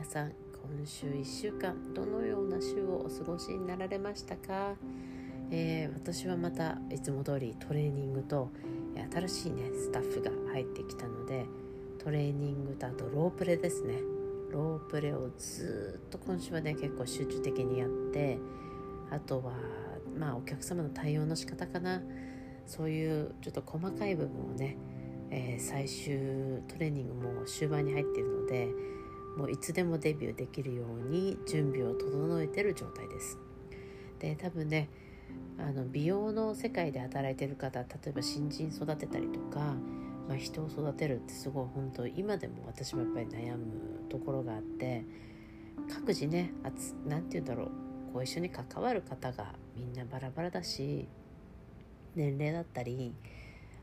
皆さん今週1週間どのような週をお過ごしになられましたか、えー、私はまたいつも通りトレーニングと新しいねスタッフが入ってきたのでトレーニングとあとロープレですね。ロープレをずっと今週はね結構集中的にやってあとはまあお客様の対応の仕方かな。そういうちょっと細かい部分をね、えー、最終トレーニングも終盤に入っているのでもういつでもデビューできるように準備を整えてる状態です。で多分ねあの美容の世界で働いてる方例えば新人育てたりとか、まあ、人を育てるってすごい本当今でも私もやっぱり悩むところがあって各自ね何て言うんだろうこう一緒に関わる方がみんなバラバラだし年齢だったり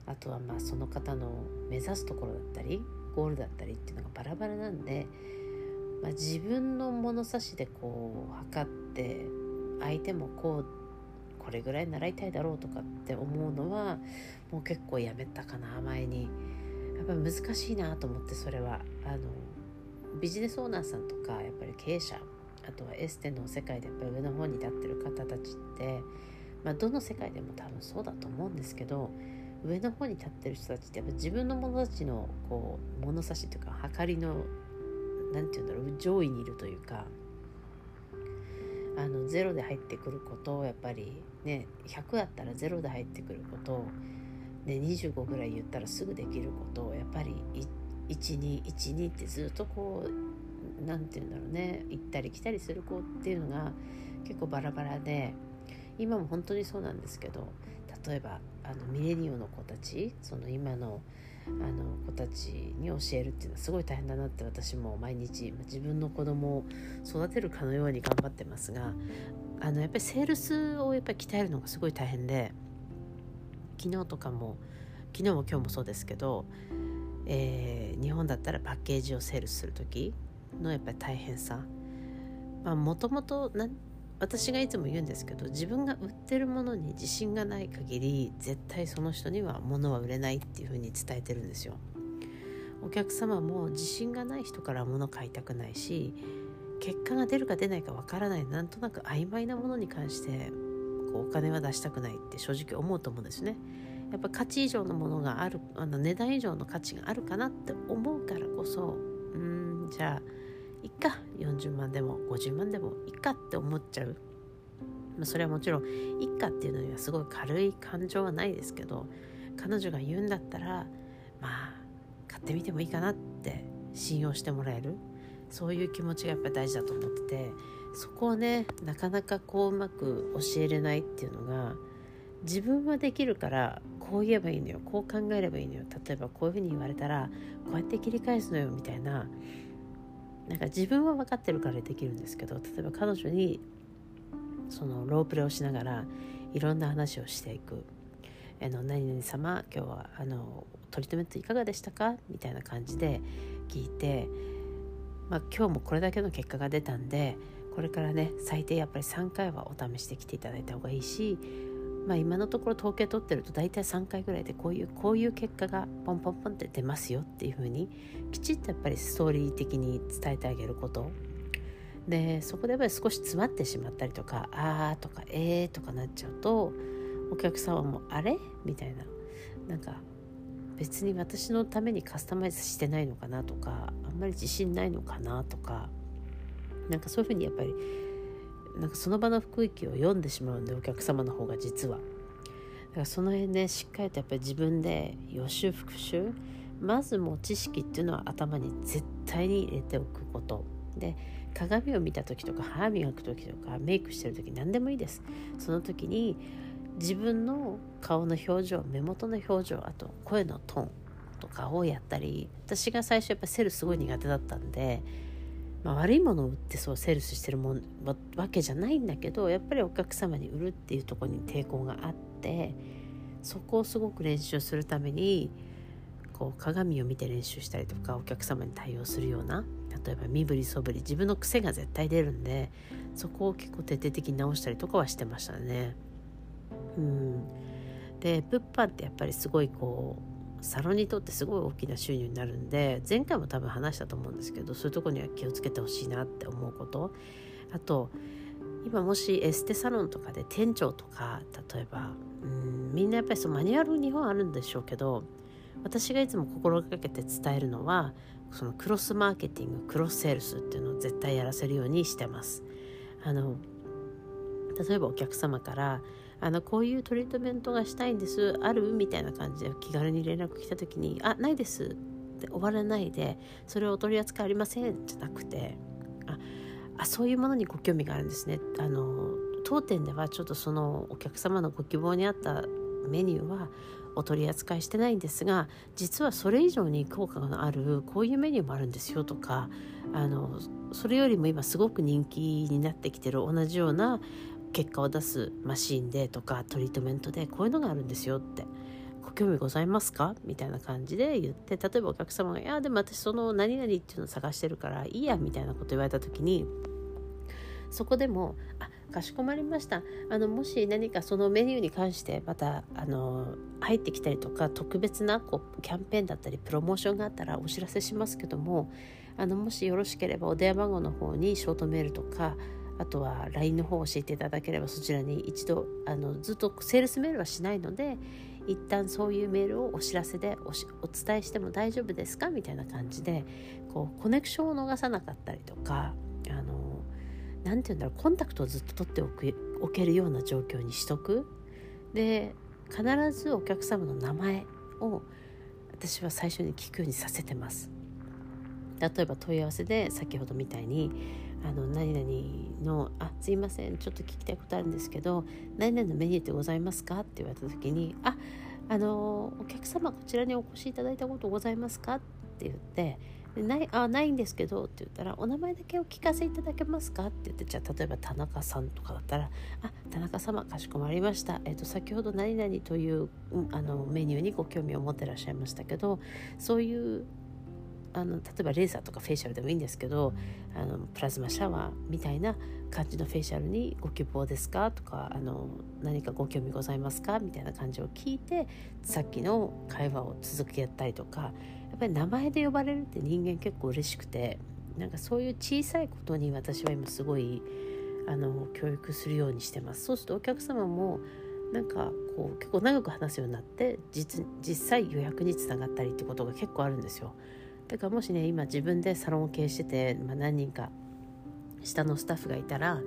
あとはまあその方の目指すところだったりゴールだったりっていうのがバラバラなんで、まあ、自分の物差しでこう測って相手もこうこれぐらい習いたいだろうとかって思うのはもう結構やめたかな前に。やっぱ難しいなと思ってそれは。あのビジネスオーナーさんとかやっぱり経営者あとはエステの世界でやっぱ上の方に立ってる方たちってまあ、どの世界でも多分そうだと思うんですけど上の方に立ってる人たちってやっぱ自分の者たちのこう物差しというか計りの何て言うんだろう上位にいるというかあのゼロで入ってくることをやっぱりね100だったらゼロで入ってくることを、ね、25ぐらい言ったらすぐできることをやっぱり1212ってずっとこう何て言うんだろうね行ったり来たりする子っていうのが結構バラバラで。今も本当にそうなんですけど例えばあのミレニオの子たちその今のあの子たちに教えるっていうのはすごい大変だなって私も毎日自分の子供を育てるかのように頑張ってますがあのやっぱりセールスをやっぱり鍛えるのがすごい大変で昨日とかも昨日も今日もそうですけど、えー、日本だったらパッケージをセールスする時のやっぱり大変さ。もともと私がいつも言うんですけど自分が売ってるものに自信がない限り絶対その人には物は売れないっていうふうに伝えてるんですよ。お客様も自信がない人から物買いたくないし結果が出るか出ないかわからないなんとなく曖昧なものに関してこうお金は出したくないって正直思うと思うんですね。やっぱ価値以上のものがあるあの値段以上の価値があるかなって思うからこそうんじゃあいっか。40万でも50万でもいっかって思っちゃう、まあ、それはもちろんいっかっていうのにはすごい軽い感情はないですけど彼女が言うんだったらまあ買ってみてもいいかなって信用してもらえる。そういう気持ちがやっぱり大事だと思っててそこをねなかなかこううまく教えれないっていうのが自分はできるからこう言えばいいのよ。こう考えればいいのよ。例えばこういうふうに言われたらこうやって切り返すのよみたいななんか自分は分かってるからできるんですけど例えば彼女にそのロープレをしながらいろんな話をしていく「あの何々様今日はあのトリートメントいかがでしたか?」みたいな感じで聞いて、まあ、今日もこれだけの結果が出たんでこれからね最低やっぱり3回はお試しで来ていただいた方がいいしまあ、今のところ統計取ってると大体3回ぐらいでこういうこういう結果がポンポンポンって出ますよっていうふうにきちっとやっぱりストーリー的に伝えてあげることでそこでやっぱり少し詰まってしまったりとか「あー」とか「えー」とかなっちゃうとお客様も「あれ?」みたいななんか別に私のためにカスタマイズしてないのかなとかあんまり自信ないのかなとかなんかそういうふうにやっぱりなんかその場の空気を読んでしまうんでお客様の方が実は。だからその辺ねしっかりとやっぱり自分で予習復習まずもう知識っていうのは頭に絶対に入れておくこと。で鏡を見た時とか歯磨く時とかメイクしてる時何でもいいです。その時に自分の顔の表情目元の表情あと声のトーンとかをやったり私が最初やっぱセルすごい苦手だったんでまあ、悪いものを売ってそうセールスしてるもんわけじゃないんだけどやっぱりお客様に売るっていうとこに抵抗があってそこをすごく練習するためにこう鏡を見て練習したりとかお客様に対応するような例えば身振りそぶり自分の癖が絶対出るんでそこを結構徹底的に直したりとかはしてましたね。うん、で物販ってやっぱりすごいこうサロンにとってすごい大きな収入になるんで前回も多分話したと思うんですけどそういうとこには気をつけてほしいなって思うことあと今もしエステサロンとかで店長とか例えばうんみんなやっぱりそのマニュアル日本あるんでしょうけど私がいつも心がけて伝えるのはそのクロスマーケティングクロスセールスっていうのを絶対やらせるようにしてます。あの例えばお客様からあのこういうトリートメントがしたいんですある？みたいな感じで気軽に連絡来た時に「あないです」って終わらないでそれをお取り扱いありませんじゃなくてああそういうものにご興味があるんですね。あの当店ではちょっとそのお客様のご希望に合ったメニューはお取り扱いしてないんですが実はそれ以上に効果のあるこういうメニューもあるんですよとかあのそれよりも今すごく人気になってきてる同じような結果を出すマシンでとかトリートメントでこういうのがあるんですよって。ご興味ございますか？みたいな感じで言って例えばお客様が「いやでも私その何々っていうのを探してるからいいや」みたいなこと言われた時にそこでも「あかしこまりました。あのもし何かそのメニューに関してまたあの入ってきたりとか特別なこうキャンペーンだったりプロモーションがあったらお知らせしますけどもあのもしよろしければお電話番号の方にショートメールとかあとは LINE の方を教えていただければそちらに一度あのずっとセールスメールはしないので一旦そういうメールをお知らせでお伝えしても大丈夫ですかみたいな感じでこうコネクションを逃さなかったりとかあの何て言うんだろうコンタクトをずっと取っておくおけるような状況にしとく。で必ずお客様の名前を私は最初に聞くようにさせてます。例えば問い合わせで先ほどみたいにあの何々の「あすいませんちょっと聞きたいことあるんですけど何々のメニューってございますか?」って言われた時に「ああのお客様こちらにお越しいただいたことございますか?」って言ってないあないんですけどって言ったら「お名前だけお聞かせいただけますか?」って言ってじゃあ例えば田中さんとかだったら「あ田中様かしこまりました」えーと、先ほど何々という、うん、あのメニューにご興味を持ってらっしゃいましたけどそういうあの例えばレーザーとかフェイシャルでもいいんですけどあのプラズマシャワーみたいな感じのフェイシャルにご希望ですかとかあの何かご興味ございますかみたいな感じを聞いてさっきの会話を続けたりとかやっぱり名前で呼ばれるって人間結構嬉しくてなんかそういう小さいことに私は今すごいあの教育するようにしてますそうするとお客様もなんかこう結構長く話すようになって実実際予約につながったりってことが結構あるんですよ。だからもしね今自分でサロンを経営してて、まあ、何人か下のスタッフがいたら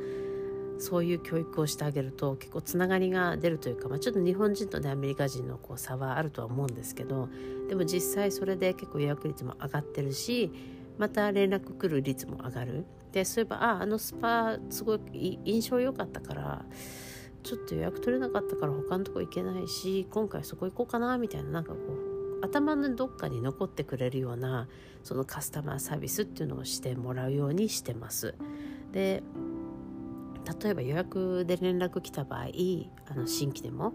そういう教育をしてあげると結構つながりが出るというか、まあ、ちょっと日本人とねアメリカ人のこう差はあるとは思うんですけどでも実際それで結構予約率も上がってるしまた連絡来る率も上がる。でそういえばああのスパすごい印象良かったからちょっと予約取れなかったから他のとこ行けないし今回そこ行こうかなみたいななんかこう頭のどっかに残ってくれるようなそのカスタマーサービスっていうのをしてもらうようにしてます。で例えば予約で連絡来た場合あの新規でも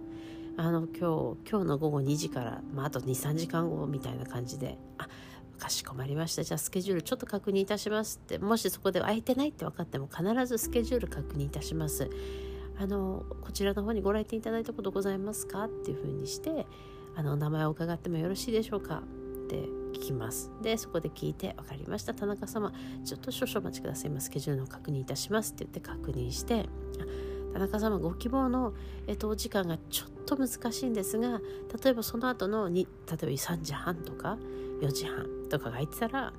あの今日今日の午後2時から、まあ、あと23時間後みたいな感じで「あかしこまりましたじゃあスケジュールちょっと確認いたします」ってもしそこで空いてないって分かっても必ずスケジュール確認いたします。あのこちらの方にご来店いただいたことございますか？っていうふうにしてあの名前を伺ってもよろしいでしょうか？って聞きます。でそこで聞いて分かりました。田中様ちょっと少々お待ちください今スケジュールの確認いたしますって言って確認して田中様ご希望の、えっと、お時間がちょっと難しいんですが例えばその後のに例えば3時半とか4時半とかが空いてたら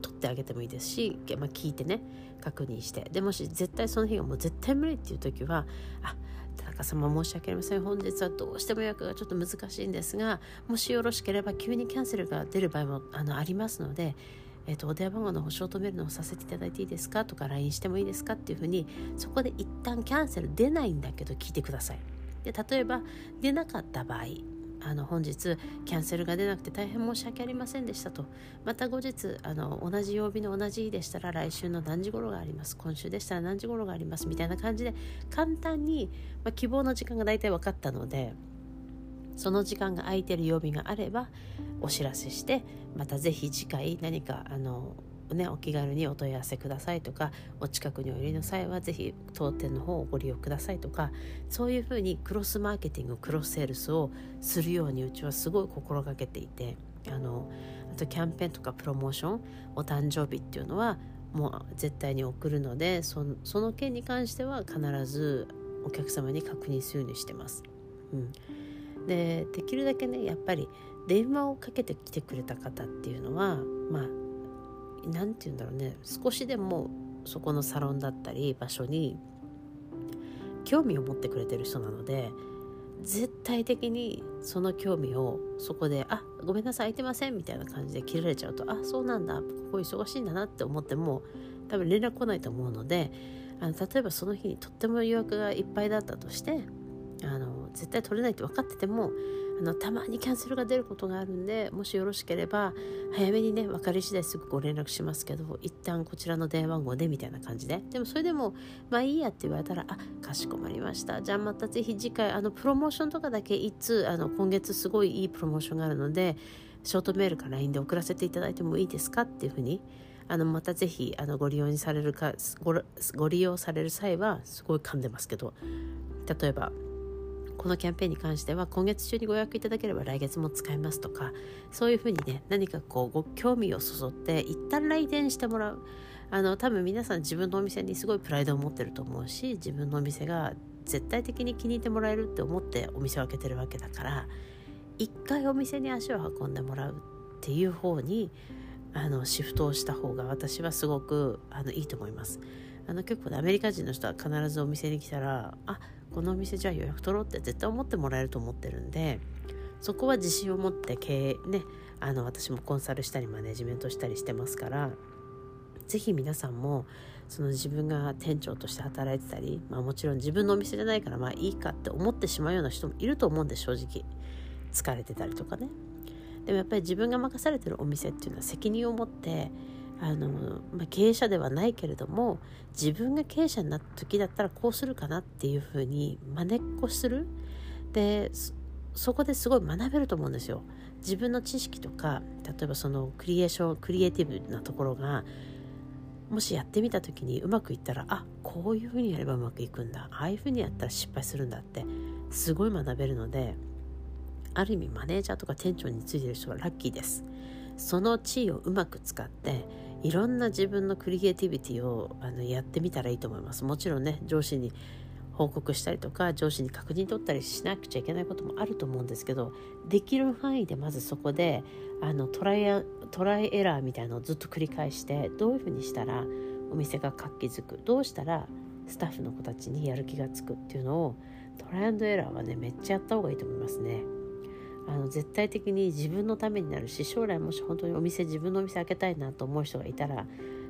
取ってあげてもいいですし、まあ、聞いてね確認して。でもし絶対その日がもう絶対無理っていう時はあ高様申し訳ありません。本日はどうしても予約がちょっと難しいんですがもしよろしければ急にキャンセルが出る場合もあのありますのでえーと、お電話番号の保証を止めるのをさせていただいていいですか？とか LINE してもいいですか？っていうふうにそこで一旦キャンセル出ないんだけど聞いてください。で例えば出なかった場合あの本日キャンセルが出なくて大変申し訳ありませんでしたと。また後日あの同じ曜日の同じ日でしたら来週の何時頃があります。今週でしたら何時頃があります。みたいな感じで簡単に、まあ、希望の時間が大体分かったのでその時間が空いてる曜日があればお知らせしてまたぜひ次回何かあのね、お気軽にお問い合わせくださいとかお近くにお寄りの際は是非当店の方をご利用くださいとかそういうふうにクロスマーケティングクロスセールスをするようにうちはすごい心がけていてあのあとキャンペーンとかプロモーションお誕生日っていうのはもう絶対に送るのでその件に関しては必ずお客様に確認するようにしてます。うん、でできるだけねやっぱり電話をかけてきてくれた方っていうのはまあ何て言うんだろうね。少しでもそこのサロンだったり場所に興味を持ってくれてる人なので絶対的にその興味をそこで「あごめんなさい空いてません」みたいな感じで切られちゃうと「あそうなんだここ忙しいんだな」って思っても多分連絡来ないと思うのであの例えばその日にとっても予約がいっぱいだったとしてあの絶対取れないって分かっててもあのたまにキャンセルが出ることがあるんでもしよろしければ早めにね分かり次第すぐご連絡しますけど一旦こちらの電話番号でみたいな感じで。でもそれでもまあいいやって言われたらあかしこまりました。じゃあまたぜひ次回あのプロモーションとかだけいつあの今月すごいいいプロモーションがあるのでショートメールか LINE で送らせていただいてもいいですかっていうふうにあのまたぜひあのご利用にされるかごご利用される際はすごい噛んでますけど例えばこのキャンペーンに関しては今月中にご予約いただければ来月も使えますとかそういうふうにね何かこうご興味をそそって一旦来店してもらうあの多分皆さん自分のお店にすごいプライドを持ってると思うし自分のお店が絶対的に気に入ってもらえるって思ってお店を開けてるわけだから一回お店に足を運んでもらうっていう方にあのシフトをした方が私はすごくあのいいと思います。あの結構ねアメリカ人の人は必ずお店に来たらあこのお店じゃあ予約取ろうって絶対思ってもらえると思ってるんでそこは自信を持って経営ねあの私もコンサルしたりマネジメントしたりしてますから是非皆さんもその自分が店長として働いてたり、まあ、もちろん自分のお店じゃないからまあいいかって思ってしまうような人もいると思うんで正直。疲れてたりとかね。でもやっぱり自分が任されてるお店っていうのは責任を持ってあの、まあ、経営者ではないけれども自分が経営者になった時だったらこうするかなっていうふうにまねっこする。でそこですごい学べると思うんですよ。自分の知識とか例えばそのクリエーションクリエイティブなところがもしやってみた時にうまくいったらあこういうふうにやればうまくいくんだ。ああいうふうにやったら失敗するんだってすごい学べるのである意味マネージャーとか店長についてる人はラッキーです。その地位をうまく使っていろんな自分のクリエイティビティをあのやってみたらいいと思いますもちろんね上司に報告したりとか上司に確認取ったりしなくちゃいけないこともあると思うんですけどできる範囲でまずそこであのトライトライエラーみたいなのをずっと繰り返してどういうふうにしたらお店が活気づくどうしたらスタッフの子たちにやる気がつくっていうのをトライアンドエラーはねめっちゃやった方がいいと思いますね。あの絶対的に自分のためになるし将来もし本当にお店自分のお店開けたいなと思う人がいたら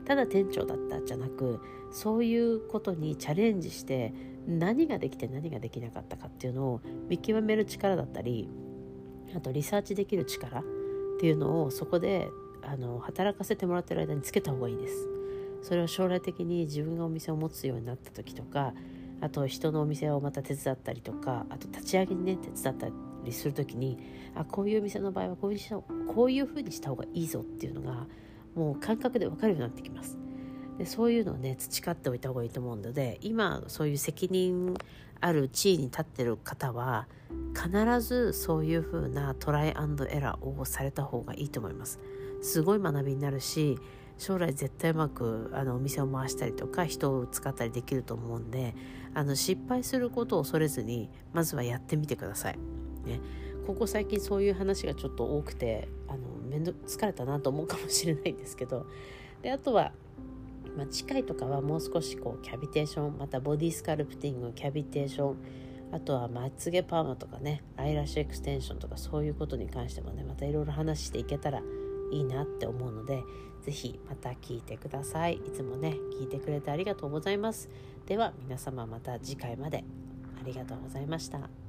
ただ店長だったじゃなくそういうことにチャレンジして何ができて何ができなかったかっていうのを見極める力だったりあとリサーチできる力っていうのをそこであの働かせてもらってる間につけた方がいいです。それは将来的に自分がお店を持つようになった時とかあと人のお店をまた手伝ったりとかあと立ち上げにね手伝ったりする時にあこういう店の場合はこういうこういう風にした方がいいぞっていうのがもう感覚で分かるようになってきます。でそういうのをね培っておいた方がいいと思うので今そういう責任ある地位に立ってる方は必ずそういう風なトライアンドエラーをされた方がいいと思います。すごい学びになるし将来絶対うまくあのお店を回したりとか人を使ったりできると思うんであの失敗することを恐れずにまずはやってみてください。ね。ここ最近そういう話がちょっと多くてあの面倒疲れたなと思うかもしれないんですけど。であとは、まあ、近いとかはもう少しこうキャビテーションまたボディスカルプティングキャビテーションあとはまつげパーマとかねアイラッシュエクステンションとかそういうことに関してもねまたいろいろ話していけたらいいなって思うので是非また聞いてください。いつもね聞いてくれてありがとうございます。では皆様また次回まで。ありがとうございました。